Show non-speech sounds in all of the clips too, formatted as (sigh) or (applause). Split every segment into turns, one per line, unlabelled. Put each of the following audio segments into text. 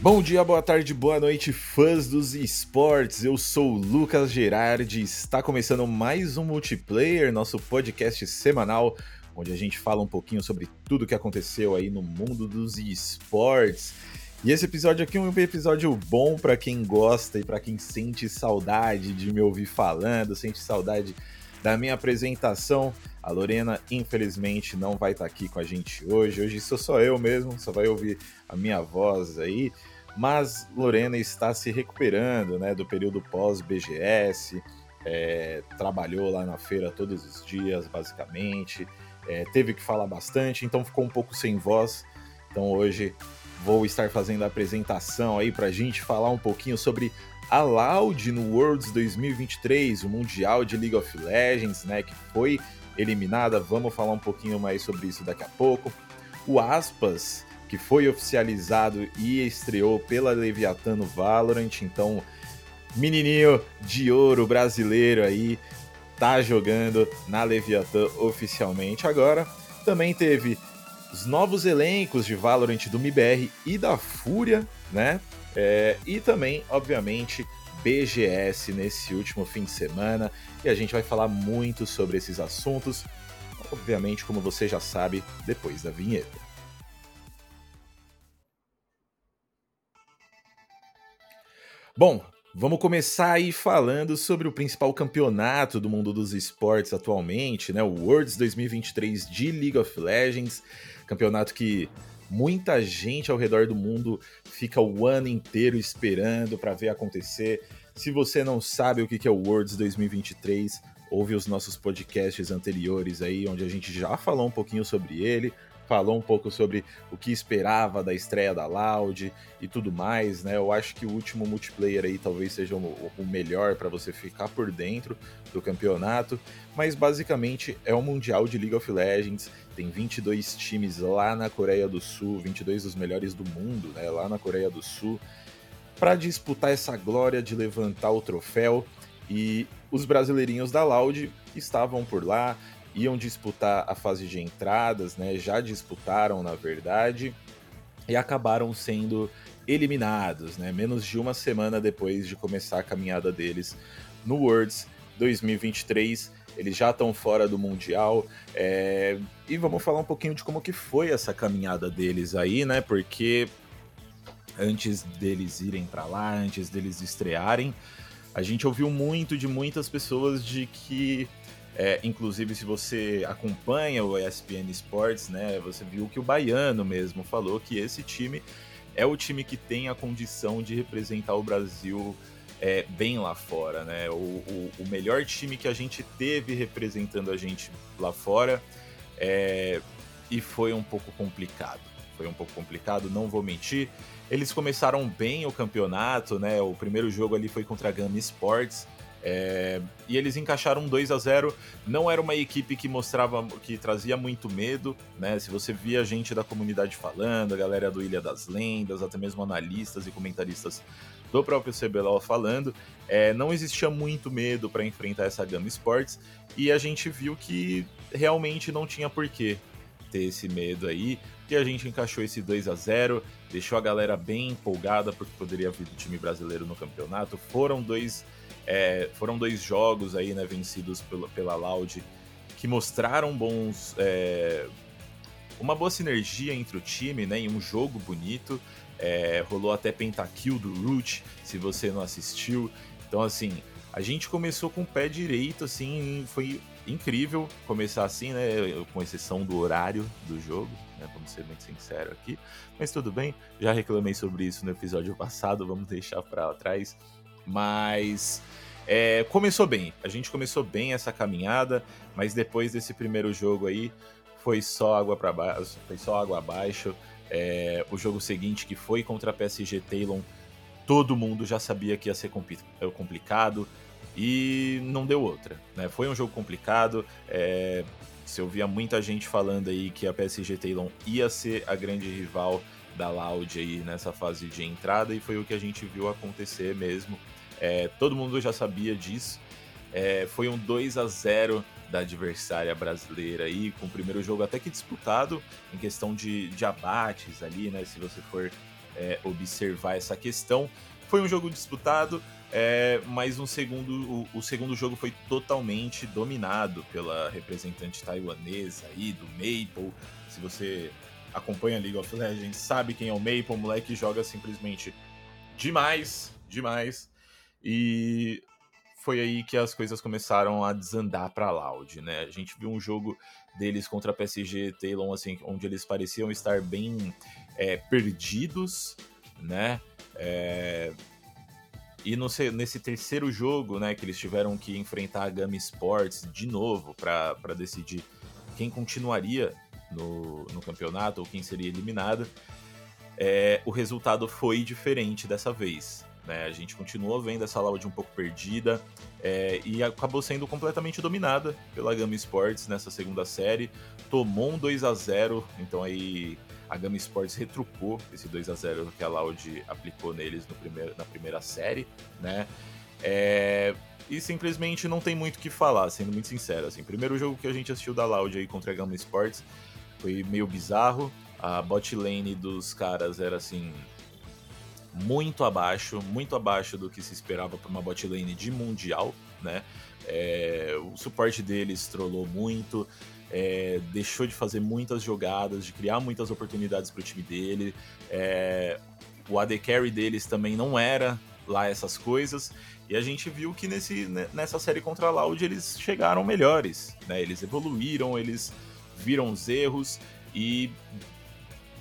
Bom dia, boa tarde, boa noite, fãs dos esportes. Eu sou o Lucas Gerardi. Está começando mais um multiplayer, nosso podcast semanal, onde a gente fala um pouquinho sobre tudo que aconteceu aí no mundo dos esportes. E esse episódio aqui é um episódio bom para quem gosta e para quem sente saudade de me ouvir falando, sente saudade da minha apresentação. A Lorena, infelizmente, não vai estar aqui com a gente hoje. Hoje sou só eu mesmo, só vai ouvir a minha voz aí. Mas Lorena está se recuperando né, do período pós-BGS, é, trabalhou lá na feira todos os dias, basicamente, é, teve que falar bastante, então ficou um pouco sem voz. Então hoje vou estar fazendo a apresentação aí para a gente falar um pouquinho sobre a Loud no Worlds 2023, o Mundial de League of Legends, né, que foi eliminada. Vamos falar um pouquinho mais sobre isso daqui a pouco. O Aspas, que foi oficializado e estreou pela Leviatano Valorant, então menininho de ouro brasileiro aí tá jogando na Leviathan oficialmente agora. Também teve os novos elencos de Valorant do MIBR e da Fúria, né? É, e também, obviamente, BGS nesse último fim de semana e a gente vai falar muito sobre esses assuntos, obviamente, como você já sabe, depois da vinheta. Bom, vamos começar aí falando sobre o principal campeonato do mundo dos esportes atualmente, né? O Worlds 2023 de League of Legends, campeonato que muita gente ao redor do mundo fica o ano inteiro esperando para ver acontecer. Se você não sabe o que é o Worlds 2023, ouve os nossos podcasts anteriores aí, onde a gente já falou um pouquinho sobre ele, falou um pouco sobre o que esperava da estreia da Loud e tudo mais, né? Eu acho que o último multiplayer aí talvez seja o, o melhor para você ficar por dentro do campeonato, mas basicamente é um mundial de League of Legends, tem 22 times lá na Coreia do Sul, 22 dos melhores do mundo, né, lá na Coreia do Sul para disputar essa glória de levantar o troféu. E os brasileirinhos da Loud estavam por lá, iam disputar a fase de entradas, né? Já disputaram, na verdade, e acabaram sendo eliminados, né? Menos de uma semana depois de começar a caminhada deles no Worlds 2023. Eles já estão fora do Mundial. É... E vamos falar um pouquinho de como que foi essa caminhada deles aí, né? Porque antes deles irem para lá, antes deles estrearem. A gente ouviu muito de muitas pessoas de que, é, inclusive se você acompanha o ESPN Sports, né, você viu que o Baiano mesmo falou que esse time é o time que tem a condição de representar o Brasil é, bem lá fora, né? O, o, o, melhor time que a gente teve representando a gente lá fora é, e foi um pouco complicado. Foi um pouco complicado, não vou mentir. Eles começaram bem o campeonato, né? O primeiro jogo ali foi contra a Gama Sports. É, e eles encaixaram 2 a 0 Não era uma equipe que mostrava, que trazia muito medo, né? Se você via gente da comunidade falando, a galera do Ilha das Lendas, até mesmo analistas e comentaristas do próprio CBLOL falando, é, não existia muito medo para enfrentar essa Gama Sports. E a gente viu que realmente não tinha porquê ter esse medo aí. E a gente encaixou esse 2 a 0 deixou a galera bem empolgada porque poderia vir do time brasileiro no campeonato. Foram dois, é, foram dois jogos aí, né, vencidos pela, pela Loud que mostraram bons. É, uma boa sinergia entre o time, né? Em um jogo bonito. É, rolou até pentakill do Root, se você não assistiu. Então, assim, a gente começou com o pé direito, assim, foi incrível começar assim, né? Com exceção do horário do jogo né? Vamos ser muito sinceros aqui. Mas tudo bem, já reclamei sobre isso no episódio (laughs) passado, vamos deixar para trás. Mas é, começou bem, a gente começou bem essa caminhada, mas depois desse primeiro jogo aí foi só água para baixo, foi só água abaixo. É, o jogo seguinte que foi contra a PSG Talon, todo mundo já sabia que ia ser complicado e não deu outra. Né? Foi um jogo complicado. É, você ouvia muita gente falando aí que a PSG Talon ia ser a grande rival da Loud aí nessa fase de entrada e foi o que a gente viu acontecer mesmo. É, todo mundo já sabia disso. É, foi um 2 a 0 da adversária brasileira aí, com o primeiro jogo até que disputado em questão de, de abates ali, né? Se você for é, observar essa questão. Foi um jogo disputado, é, mas um segundo, o, o, segundo jogo foi totalmente dominado pela representante taiwanesa aí, do Maple. Se você acompanha League of Legends, sabe quem é o Maple, o moleque joga simplesmente demais, demais. E foi aí que as coisas começaram a desandar para Loud, né? A gente viu um jogo deles contra a PSG Talon, assim, onde eles pareciam estar bem é, perdidos, né? É... E no, nesse terceiro jogo, né, que eles tiveram que enfrentar a Gama Sports de novo para decidir quem continuaria no, no campeonato ou quem seria eliminado, é, o resultado foi diferente dessa vez. Né? A gente continuou vendo essa Loud um pouco perdida é, e acabou sendo completamente dominada pela Gama Sports nessa segunda série. Tomou um 2 a 0 então aí a Gama Sports retrucou esse 2 a 0 que a Loud aplicou neles no primeiro, na primeira série, né? É, e simplesmente não tem muito o que falar, sendo muito sincero. Assim, primeiro jogo que a gente assistiu da Loud aí contra a Gama Sports foi meio bizarro. A bot lane dos caras era assim muito abaixo, muito abaixo do que se esperava para uma bot lane de mundial, né? É, o suporte deles trollou muito, é, deixou de fazer muitas jogadas, de criar muitas oportunidades para o time dele. É, o AD Carry deles também não era lá essas coisas. E a gente viu que nesse, nessa série contra a Loud eles chegaram melhores, né? Eles evoluíram, eles viram os erros e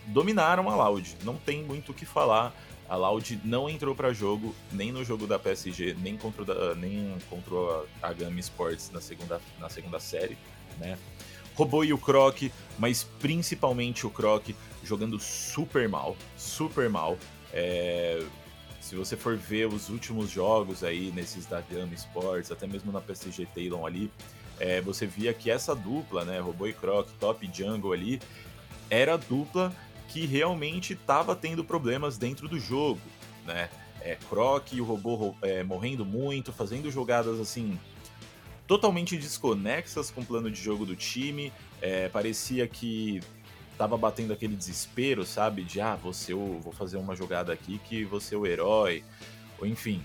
dominaram a Loud. Não tem muito o que falar. A Loud não entrou para jogo, nem no jogo da PSG, nem contra, nem contra a, Gama Sports na segunda, na segunda série, né? Roubou e o Croc, mas principalmente o Croc jogando super mal, super mal. É, se você for ver os últimos jogos aí nesses da Gama Sports, até mesmo na PSG Talon ali, é, você via que essa dupla, né, Robô e Croc, top jungle ali, era dupla que realmente estava tendo problemas dentro do jogo, né? É, Croc e o robô é, morrendo muito, fazendo jogadas assim totalmente desconexas com o plano de jogo do time. É, parecia que tava batendo aquele desespero, sabe? De ah, você vou fazer uma jogada aqui que você é o herói, ou enfim.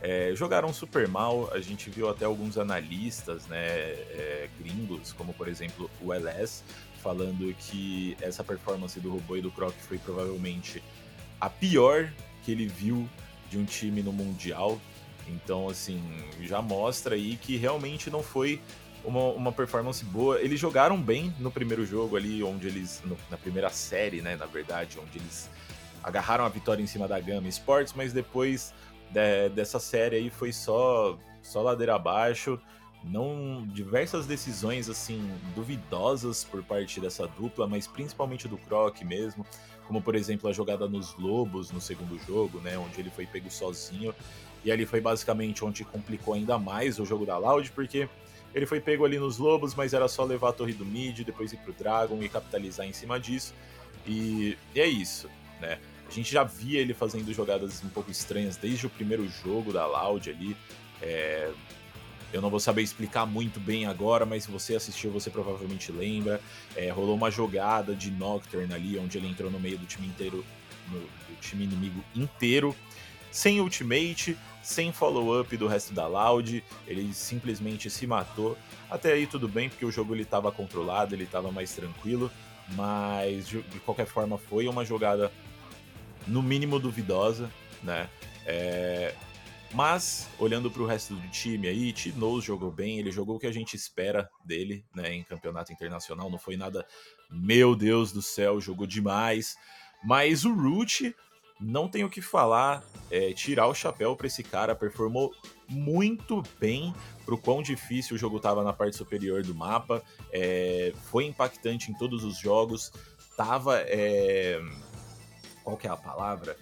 É, jogaram super mal, a gente viu até alguns analistas, né, é, gringos, como por exemplo o LS, falando que essa performance do robô e do Croc foi provavelmente a pior que ele viu de um time no Mundial. Então, assim, já mostra aí que realmente não foi uma, uma performance boa. Eles jogaram bem no primeiro jogo ali, onde eles. No, na primeira série, né, na verdade, onde eles agarraram a vitória em cima da Gama Sports, mas depois de, dessa série aí foi só, só ladeira abaixo não diversas decisões assim duvidosas por parte dessa dupla, mas principalmente do Croc mesmo, como por exemplo a jogada nos Lobos no segundo jogo, né, onde ele foi pego sozinho e ali foi basicamente onde complicou ainda mais o jogo da Loud, porque ele foi pego ali nos Lobos, mas era só levar a torre do mid, depois ir pro Dragon e capitalizar em cima disso. E, e é isso, né? A gente já via ele fazendo jogadas um pouco estranhas desde o primeiro jogo da Loud ali. É, eu não vou saber explicar muito bem agora, mas se você assistiu, você provavelmente lembra. É, rolou uma jogada de Nocturne ali, onde ele entrou no meio do time inteiro, no, do time inimigo inteiro, sem ultimate, sem follow-up do resto da Loud. Ele simplesmente se matou. Até aí tudo bem, porque o jogo ele estava controlado, ele estava mais tranquilo. Mas de qualquer forma foi uma jogada no mínimo duvidosa, né? É, mas, olhando para o resto do time aí, Tinoz jogou bem, ele jogou o que a gente espera dele, né, em campeonato internacional, não foi nada, meu Deus do céu, jogou demais. Mas o Root, não tenho o que falar, é, tirar o chapéu para esse cara, performou muito bem pro quão difícil o jogo tava na parte superior do mapa, é, foi impactante em todos os jogos, tava. É... Qual que é a palavra?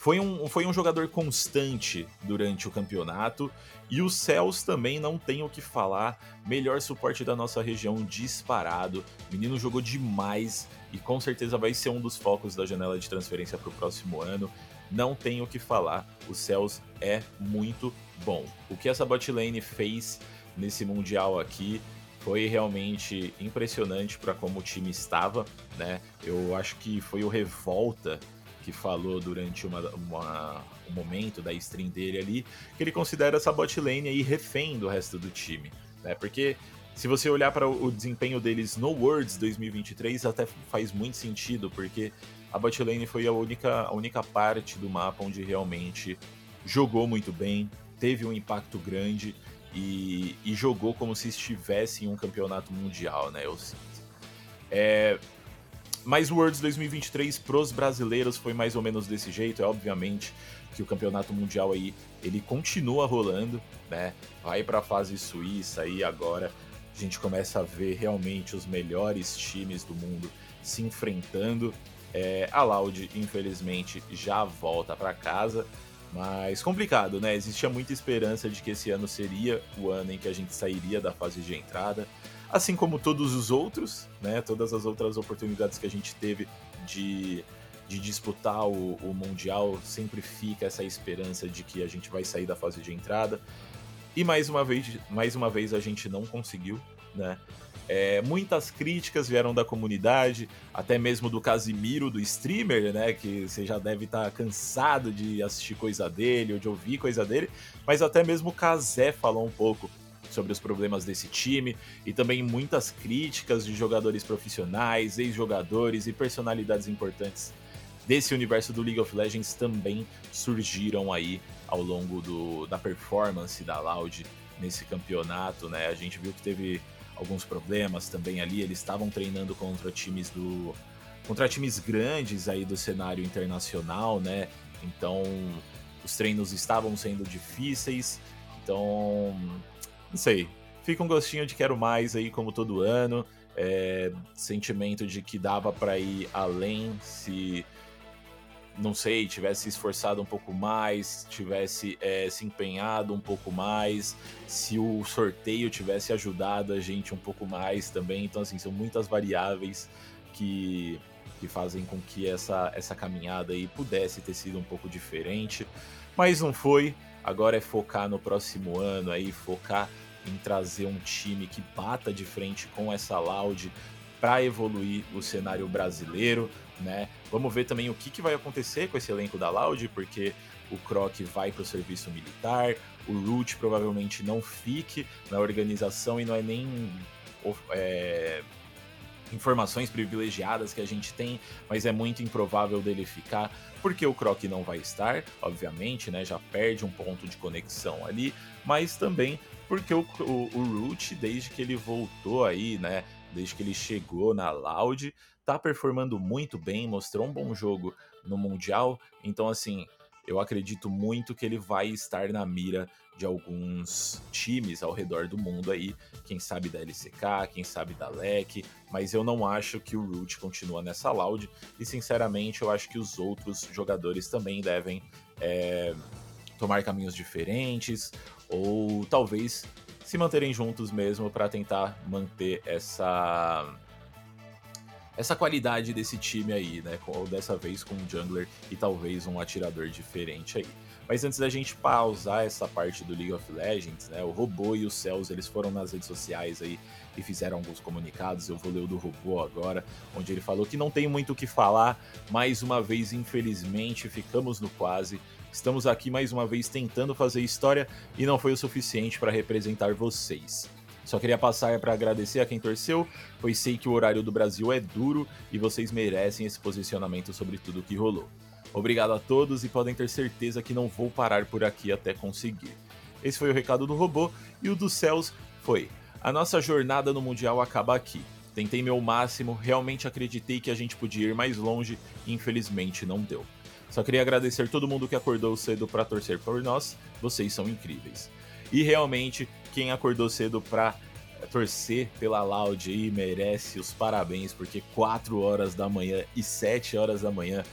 Foi um, foi um jogador constante durante o campeonato. E o Cels também não tem o que falar. Melhor suporte da nossa região disparado. O menino jogou demais e com certeza vai ser um dos focos da janela de transferência para o próximo ano. Não tem o que falar. O Cels é muito bom. O que essa botlane fez nesse Mundial aqui foi realmente impressionante para como o time estava, né? Eu acho que foi o Revolta que falou durante uma, uma, um momento da stream dele ali que ele considera essa bot lane aí refém do resto do time, né? Porque se você olhar para o desempenho deles no Worlds 2023, até faz muito sentido, porque a bot lane foi a única, a única parte do mapa onde realmente jogou muito bem, teve um impacto grande e, e jogou como se estivesse em um campeonato mundial, né? Eu sinto. É, mas o Worlds 2023 pros brasileiros foi mais ou menos desse jeito, é obviamente que o campeonato mundial aí ele continua rolando, né? Vai para a fase suíça aí agora a gente começa a ver realmente os melhores times do mundo se enfrentando. É, a Loud, infelizmente, já volta para casa, mas complicado, né? Existia muita esperança de que esse ano seria o ano em que a gente sairia da fase de entrada, assim como todos os outros, né? Todas as outras oportunidades que a gente teve de, de disputar o, o Mundial, sempre fica essa esperança de que a gente vai sair da fase de entrada. E mais uma vez, mais uma vez a gente não conseguiu, né? É, muitas críticas vieram da comunidade, até mesmo do Casimiro, do streamer, né? Que você já deve estar tá cansado de assistir coisa dele ou de ouvir coisa dele, mas até mesmo o Kazé falou um pouco sobre os problemas desse time e também muitas críticas de jogadores profissionais, ex-jogadores e personalidades importantes desse universo do League of Legends também surgiram aí ao longo do, da performance da Loud nesse campeonato, né? A gente viu que teve alguns problemas também ali. Eles estavam treinando contra times do contra times grandes aí do cenário internacional, né? Então os treinos estavam sendo difíceis. Então, não sei. Fica um gostinho de quero mais aí, como todo ano. É, sentimento de que dava para ir além se não sei, tivesse esforçado um pouco mais, tivesse é, se empenhado um pouco mais, se o sorteio tivesse ajudado a gente um pouco mais também. Então, assim, são muitas variáveis que, que fazem com que essa, essa caminhada aí pudesse ter sido um pouco diferente, mas não foi. Agora é focar no próximo ano aí, focar em trazer um time que bata de frente com essa Loud para evoluir o cenário brasileiro, né? Vamos ver também o que, que vai acontecer com esse elenco da Loud, porque o Croc vai para o serviço militar, o Root provavelmente não fique na organização e não é nem é, informações privilegiadas que a gente tem, mas é muito improvável dele ficar, porque o Croc não vai estar, obviamente, né? Já perde um ponto de conexão ali, mas também porque o, o, o Root, desde que ele voltou aí, né? desde que ele chegou na Loud, tá performando muito bem, mostrou um bom jogo no Mundial, então assim, eu acredito muito que ele vai estar na mira de alguns times ao redor do mundo aí, quem sabe da LCK, quem sabe da LEC, mas eu não acho que o Root continua nessa Loud, e sinceramente eu acho que os outros jogadores também devem é, tomar caminhos diferentes, ou talvez se manterem juntos mesmo para tentar manter essa essa qualidade desse time aí, né? Dessa vez com um jungler e talvez um atirador diferente aí. Mas antes da gente pausar essa parte do League of Legends, né? O Robô e o Cells, eles foram nas redes sociais aí e fizeram alguns comunicados. Eu vou ler o do Robô agora, onde ele falou que não tem muito o que falar. Mais uma vez, infelizmente, ficamos no quase. Estamos aqui mais uma vez tentando fazer história e não foi o suficiente para representar vocês. Só queria passar para agradecer a quem torceu, pois sei que o horário do Brasil é duro e vocês merecem esse posicionamento sobre tudo o que rolou. Obrigado a todos e podem ter certeza que não vou parar por aqui até conseguir. Esse foi o recado do robô e o dos céus foi: a nossa jornada no Mundial acaba aqui. Tentei meu máximo, realmente acreditei que a gente podia ir mais longe e infelizmente não deu. Só queria agradecer todo mundo que acordou cedo para torcer por nós, vocês são incríveis. E realmente, quem acordou cedo para torcer pela Loud aí merece os parabéns, porque 4 horas da manhã e 7 horas da manhã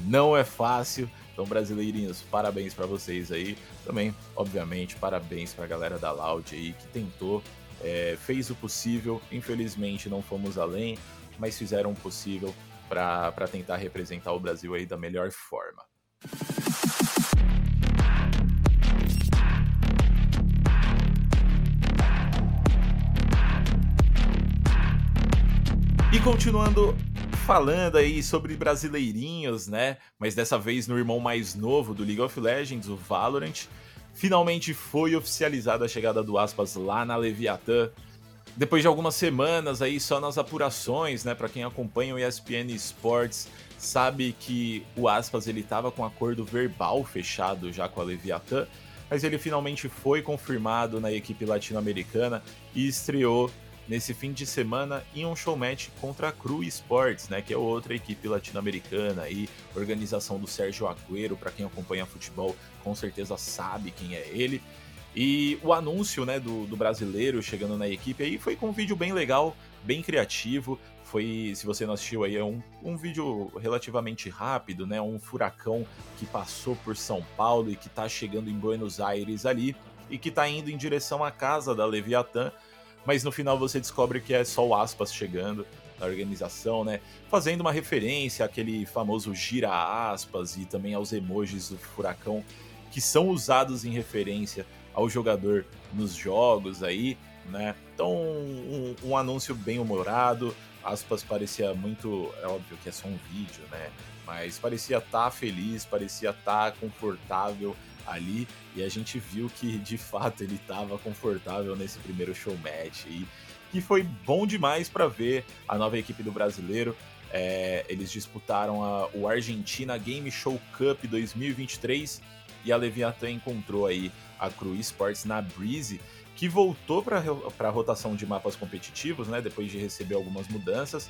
não é fácil. Então, brasileirinhos, parabéns para vocês aí. Também, obviamente, parabéns para a galera da Loud aí que tentou, é, fez o possível. Infelizmente, não fomos além, mas fizeram o possível para tentar representar o Brasil aí da melhor forma. E continuando falando aí sobre brasileirinhos, né? Mas dessa vez no irmão mais novo do League of Legends, o Valorant. Finalmente foi oficializada a chegada do Aspas lá na Leviatã. Depois de algumas semanas aí só nas apurações, né, para quem acompanha o ESPN Sports, sabe que o Aspas ele tava com acordo verbal fechado já com a Leviatã, mas ele finalmente foi confirmado na equipe latino-americana e estreou nesse fim de semana em um showmatch contra a Cru Sports, né, que é outra equipe latino-americana e organização do Sérgio Agüero, para quem acompanha futebol, com certeza sabe quem é ele. E o anúncio né, do, do brasileiro chegando na equipe aí foi com um vídeo bem legal, bem criativo. Foi, se você não assistiu aí, é um, um vídeo relativamente rápido, né? Um furacão que passou por São Paulo e que tá chegando em Buenos Aires ali e que tá indo em direção à casa da Leviatã. Mas no final você descobre que é só o Aspas chegando na organização, né? Fazendo uma referência àquele famoso gira aspas e também aos emojis do furacão que são usados em referência ao jogador nos jogos aí, né? Então, um, um anúncio bem humorado, aspas parecia muito, é óbvio que é só um vídeo, né? Mas parecia estar tá feliz, parecia estar tá confortável ali e a gente viu que de fato ele estava confortável nesse primeiro show match e que foi bom demais para ver a nova equipe do brasileiro. É, eles disputaram a, o Argentina Game Show Cup 2023 e a Leviathan encontrou aí a Cru Esports na Breeze, que voltou para a rotação de mapas competitivos, né, depois de receber algumas mudanças,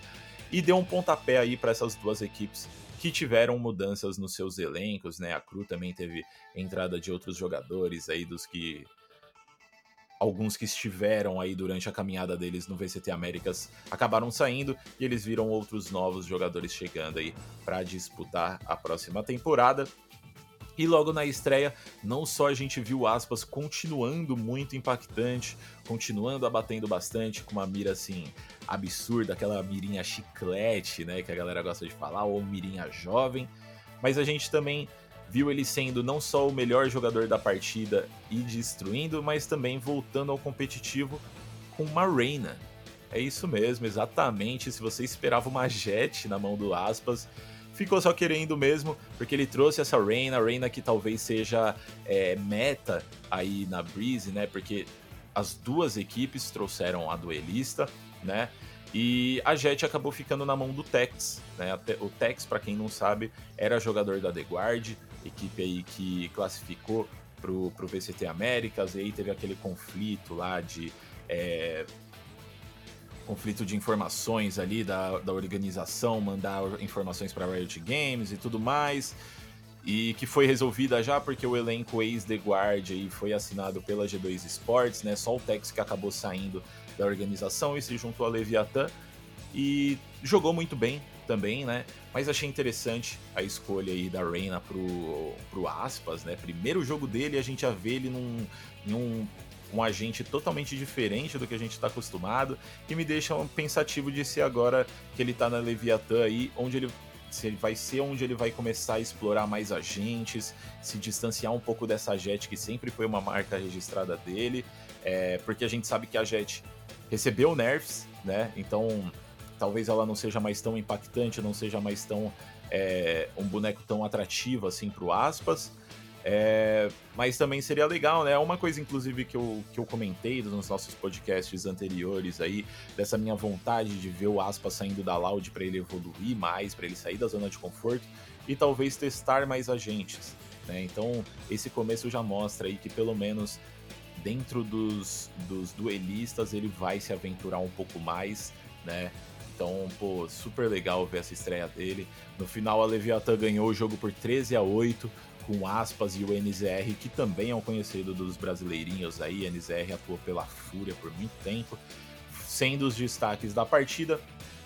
e deu um pontapé aí para essas duas equipes que tiveram mudanças nos seus elencos, né? A Cru também teve entrada de outros jogadores aí dos que alguns que estiveram aí durante a caminhada deles no VCT Américas acabaram saindo e eles viram outros novos jogadores chegando aí para disputar a próxima temporada. E logo na estreia, não só a gente viu aspas continuando muito impactante, continuando abatendo bastante com uma mira assim absurda, aquela mirinha chiclete, né, que a galera gosta de falar, ou mirinha jovem, mas a gente também viu ele sendo não só o melhor jogador da partida e destruindo, mas também voltando ao competitivo com uma Reina. É isso mesmo, exatamente. Se você esperava uma Jet na mão do Aspas, ficou só querendo mesmo, porque ele trouxe essa Reina, Reina que talvez seja é, meta aí na Breeze, né? Porque as duas equipes trouxeram a duelista, né? E a Jet acabou ficando na mão do Tex, né? O Tex, para quem não sabe, era jogador da The Guard, equipe aí que classificou pro, pro VCT Américas, e aí teve aquele conflito lá de é, conflito de informações ali da, da organização, mandar informações para Riot Games e tudo mais. E que foi resolvida já porque o elenco ex-The Guard aí foi assinado pela G2 Sports, né? Só o Tex que acabou saindo da organização e se juntou a Leviathan. E jogou muito bem também, né? Mas achei interessante a escolha aí da Reina pro, pro Aspas, né? Primeiro jogo dele, a gente já vê ele num, num um agente totalmente diferente do que a gente está acostumado e me deixa um pensativo de se agora que ele está na Leviatã aí, onde ele se ele vai ser onde ele vai começar a explorar mais agentes, se distanciar um pouco dessa Jet que sempre foi uma marca registrada dele, é, porque a gente sabe que a Jet recebeu nerfs, né? Então talvez ela não seja mais tão impactante, não seja mais tão é, um boneco tão atrativo assim para o aspas. É, mas também seria legal, né? Uma coisa, inclusive, que eu, que eu comentei nos nossos podcasts anteriores aí, dessa minha vontade de ver o Aspa saindo da Loud para ele evoluir mais, para ele sair da zona de conforto e talvez testar mais agentes. Né? Então, esse começo já mostra aí que pelo menos dentro dos, dos duelistas ele vai se aventurar um pouco mais, né? Então, pô, super legal ver essa estreia dele. No final, a Leviathan ganhou o jogo por 13 a 8 com aspas e o NZR, que também é um conhecido dos brasileirinhos aí. NZR atuou pela Fúria por muito tempo, sendo os destaques da partida.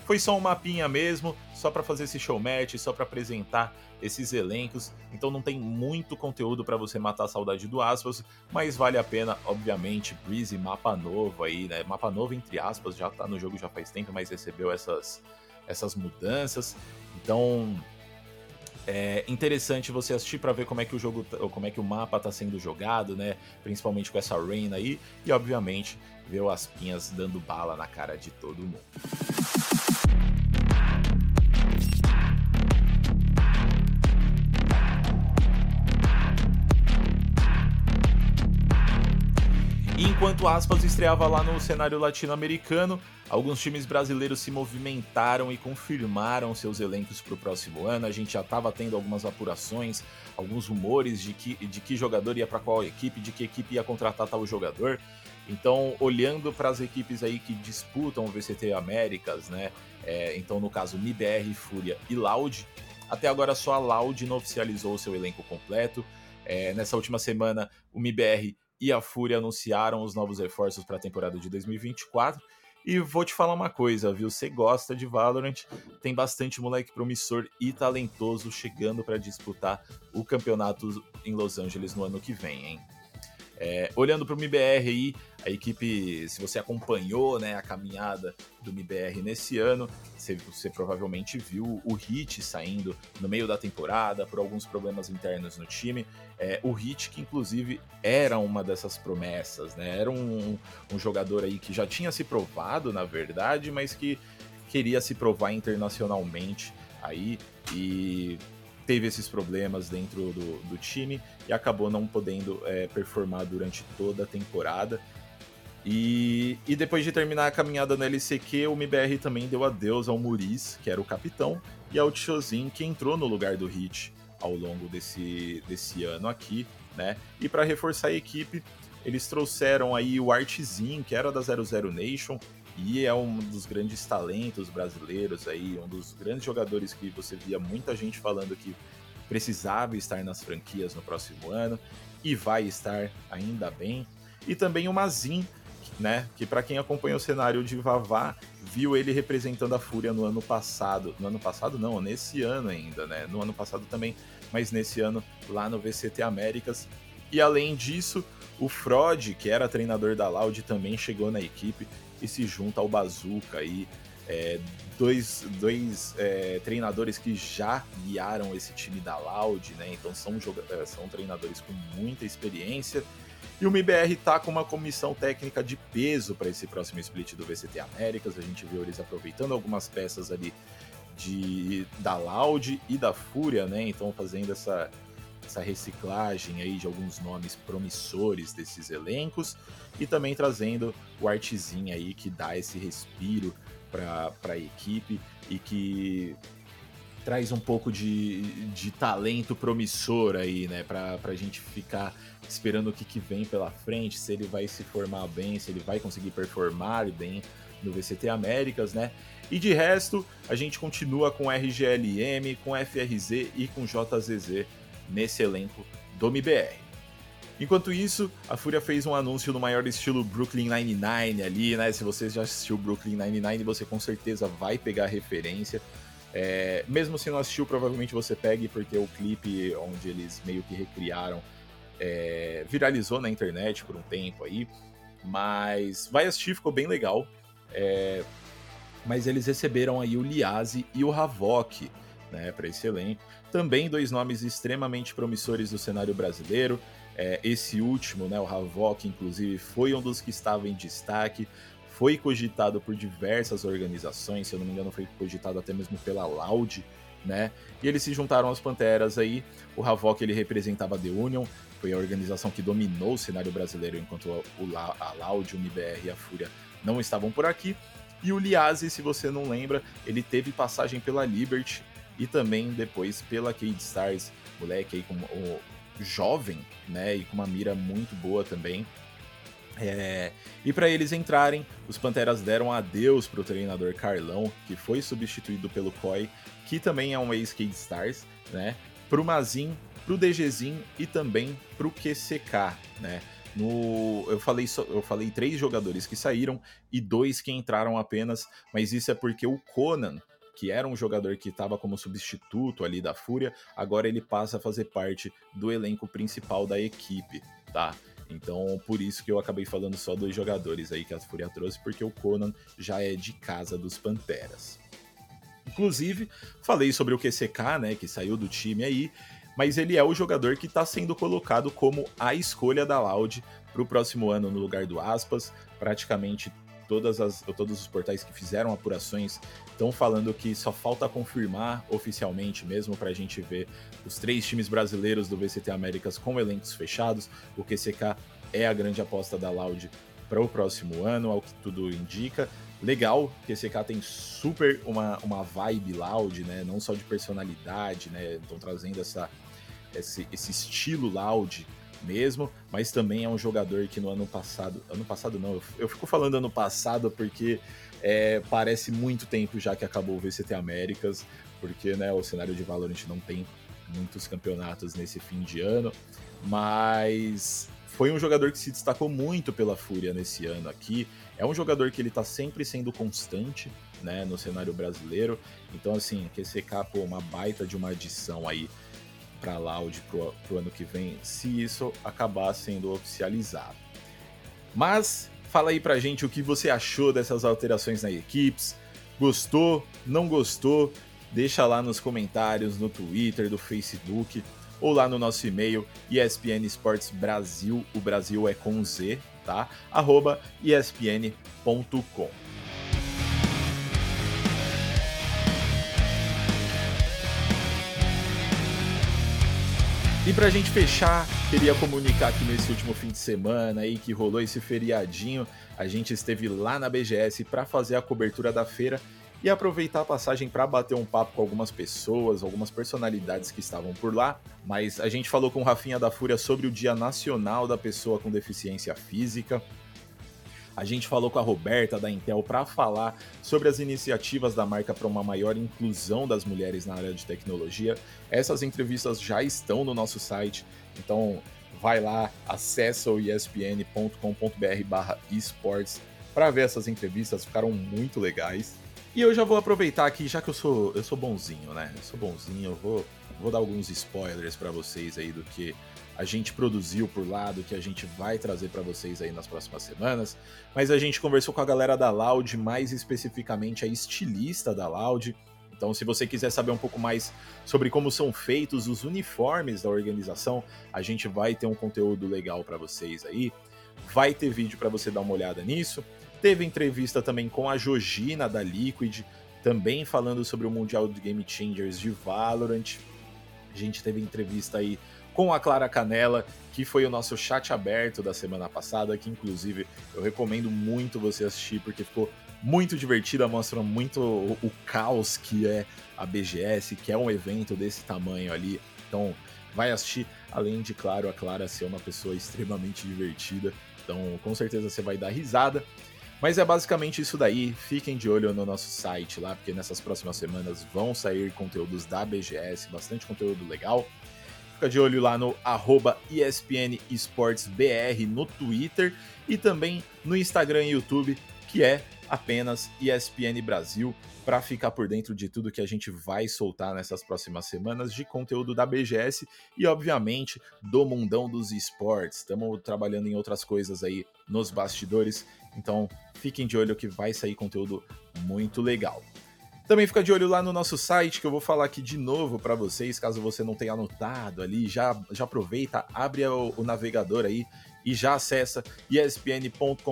Foi só um mapinha mesmo, só para fazer esse show match, só para apresentar esses elencos. Então não tem muito conteúdo para você matar a saudade do aspas, mas vale a pena, obviamente. Breeze, mapa novo aí, né? Mapa novo entre aspas, já tá no jogo já faz tempo, mas recebeu essas essas mudanças. Então, é interessante você assistir para ver como é que o jogo, como é que o mapa está sendo jogado, né? Principalmente com essa Rain aí e obviamente ver o Aspinhas dando bala na cara de todo mundo. Enquanto Aspas estreava lá no cenário latino-americano, alguns times brasileiros se movimentaram e confirmaram seus elencos para o próximo ano. A gente já estava tendo algumas apurações, alguns rumores de que, de que jogador ia para qual equipe, de que equipe ia contratar tal jogador. Então, olhando para as equipes aí que disputam o VCT Américas, né? É, então, no caso, MIBR, Fúria e Loud, até agora só a Loud não oficializou o seu elenco completo. É, nessa última semana, o MIBR e a Fúria anunciaram os novos reforços para a temporada de 2024. E vou te falar uma coisa, viu? Você gosta de Valorant, tem bastante moleque promissor e talentoso chegando para disputar o campeonato em Los Angeles no ano que vem, hein? É, olhando para o MIBR aí, a equipe, se você acompanhou né, a caminhada do MIBR nesse ano, você, você, provavelmente viu o Hit saindo no meio da temporada por alguns problemas internos no time. É, o Hit, que inclusive era uma dessas promessas, né? Era um, um jogador aí que já tinha se provado, na verdade, mas que queria se provar internacionalmente aí e teve esses problemas dentro do, do time e acabou não podendo é, performar durante toda a temporada. E, e, depois de terminar a caminhada no LCQ, o MBR também deu adeus ao Muris, que era o capitão, e ao Tchozin, que entrou no lugar do Hit ao longo desse, desse ano aqui, né? E para reforçar a equipe, eles trouxeram aí o Artzin, que era da 00 Nation, e é um dos grandes talentos brasileiros aí, um dos grandes jogadores que você via muita gente falando que precisava estar nas franquias no próximo ano e vai estar ainda bem. E também o Mazin, né, que para quem acompanha o cenário de Vavá, viu ele representando a Fúria no ano passado. No ano passado não, nesse ano ainda, né? No ano passado também, mas nesse ano lá no VCT Américas. E além disso, o Frod, que era treinador da Loud, também chegou na equipe e se junta ao Bazooka aí. É, dois dois é, treinadores que já guiaram esse time da Loud, né? Então são, é, são treinadores com muita experiência. E o MBR tá com uma comissão técnica de peso para esse próximo split do VCT Américas. A gente viu eles aproveitando algumas peças ali de da Loud e da Fúria, né? Então fazendo essa essa reciclagem aí de alguns nomes promissores desses elencos e também trazendo o artezinho aí que dá esse respiro para a equipe e que traz um pouco de, de talento promissor aí, né, para a gente ficar esperando o que, que vem pela frente, se ele vai se formar bem, se ele vai conseguir performar bem no VCT Américas, né? E de resto, a gente continua com RGLM, com FRZ e com JZZ nesse elenco do MBR. Enquanto isso, a Fúria fez um anúncio no maior estilo Brooklyn Nine-Nine ali, né? Se você já assistiu Brooklyn Nine-Nine, você com certeza vai pegar referência. É, mesmo se não assistiu, provavelmente você pegue, porque o clipe onde eles meio que recriaram é, viralizou na internet por um tempo aí. Mas vai assistir, ficou bem legal. É, mas eles receberam aí o Liase e o Havok, né, para esse elenco. Também dois nomes extremamente promissores do cenário brasileiro. É, esse último, né, o Havok, inclusive, foi um dos que estava em destaque. Foi cogitado por diversas organizações, se eu não me engano, foi cogitado até mesmo pela Loud, né? E eles se juntaram às Panteras aí. O Havok ele representava a The Union, foi a organização que dominou o cenário brasileiro enquanto o, a Loud, o MBR e a Fúria não estavam por aqui. E o Liase, se você não lembra, ele teve passagem pela Liberty e também depois pela Cade Stars, moleque aí com o jovem, né, e com uma mira muito boa também. É, e para eles entrarem, os Panteras deram adeus para o treinador Carlão, que foi substituído pelo Koi, que também é um ex-Cade Stars, né? Pro Mazin, pro DGZin e também pro QCK, né? No, eu, falei eu falei três jogadores que saíram e dois que entraram apenas, mas isso é porque o Conan, que era um jogador que estava como substituto ali da Fúria, agora ele passa a fazer parte do elenco principal da equipe, tá? Então, por isso que eu acabei falando só dois jogadores aí que a Fúria trouxe, porque o Conan já é de casa dos Panteras. Inclusive, falei sobre o QCK, né, que saiu do time aí, mas ele é o jogador que está sendo colocado como a escolha da Loud para o próximo ano no lugar do Aspas. Praticamente todas as, todos os portais que fizeram apurações estão falando que só falta confirmar oficialmente mesmo para a gente ver os três times brasileiros do VCT Américas com elencos fechados. O QCK é a grande aposta da Loud para o próximo ano, ao que tudo indica. Legal, EK tem super uma, uma vibe loud, né? Não só de personalidade, né? Estão trazendo essa, esse, esse estilo loud mesmo, mas também é um jogador que no ano passado. Ano passado não, eu, fico falando ano passado porque é, parece muito tempo já que acabou o VCT Américas, porque né, o cenário de Valorant não tem muitos campeonatos nesse fim de ano, mas foi um jogador que se destacou muito pela Fúria nesse ano aqui. É um jogador que ele tá sempre sendo constante, né, no cenário brasileiro. Então, assim, QCK, pô, uma baita de uma adição aí para Loud pro, pro ano que vem, se isso acabar sendo oficializado. Mas fala aí pra gente o que você achou dessas alterações na equipes. Gostou? Não gostou? Deixa lá nos comentários, no Twitter, do Facebook ou lá no nosso e-mail ESPN Brasil, o Brasil é com Z, tá? arroba espn.com. E pra gente fechar, queria comunicar que nesse último fim de semana aí que rolou esse feriadinho, a gente esteve lá na BGS para fazer a cobertura da feira e aproveitar a passagem para bater um papo com algumas pessoas, algumas personalidades que estavam por lá. Mas a gente falou com o Rafinha da Fúria sobre o Dia Nacional da Pessoa com Deficiência Física. A gente falou com a Roberta da Intel para falar sobre as iniciativas da marca para uma maior inclusão das mulheres na área de tecnologia. Essas entrevistas já estão no nosso site, então vai lá, acessa o espn.com.br/esports para ver essas entrevistas, ficaram muito legais. E eu já vou aproveitar aqui, já que eu sou, eu sou bonzinho, né? Eu sou bonzinho, eu vou, vou dar alguns spoilers para vocês aí do que a gente produziu por lá, do que a gente vai trazer para vocês aí nas próximas semanas. Mas a gente conversou com a galera da Loud, mais especificamente a estilista da Loud. Então, se você quiser saber um pouco mais sobre como são feitos os uniformes da organização, a gente vai ter um conteúdo legal para vocês aí. Vai ter vídeo para você dar uma olhada nisso. Teve entrevista também com a Jojina da Liquid, também falando sobre o Mundial de Game Changers de Valorant. A gente teve entrevista aí com a Clara Canela, que foi o nosso chat aberto da semana passada, que inclusive eu recomendo muito você assistir, porque ficou muito divertida, mostra muito o, o, caos que é a BGS, que é um evento desse tamanho ali. Então, vai assistir, além de, claro, a Clara ser uma pessoa extremamente divertida. Então, com certeza você vai dar risada. Mas é basicamente isso daí. Fiquem de olho no nosso site lá, porque nessas próximas semanas vão sair conteúdos da BGS, bastante conteúdo legal. Fica de olho lá no arroba ESPN Esports BR no Twitter e também no Instagram e YouTube, que é apenas ESPN Brasil, para ficar por dentro de tudo que a gente vai soltar nessas próximas semanas de conteúdo da BGS e, obviamente, do mundão dos esportes. Estamos trabalhando em outras coisas aí nos bastidores então, fiquem de olho que vai sair conteúdo muito legal. Também fica de olho lá no nosso site, que eu vou falar aqui de novo para vocês, caso você não tenha anotado ali, já, já aproveita, abre o, o navegador aí e já acessa espn.com.br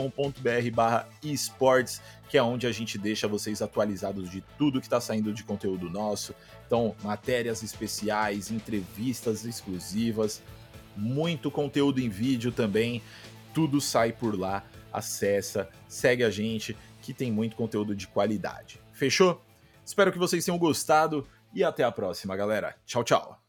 barra esportes, que é onde a gente deixa vocês atualizados de tudo que está saindo de conteúdo nosso. Então, matérias especiais, entrevistas exclusivas, muito conteúdo em vídeo também, tudo sai por lá acessa, segue a gente, que tem muito conteúdo de qualidade. Fechou? Espero que vocês tenham gostado e até a próxima, galera. Tchau, tchau.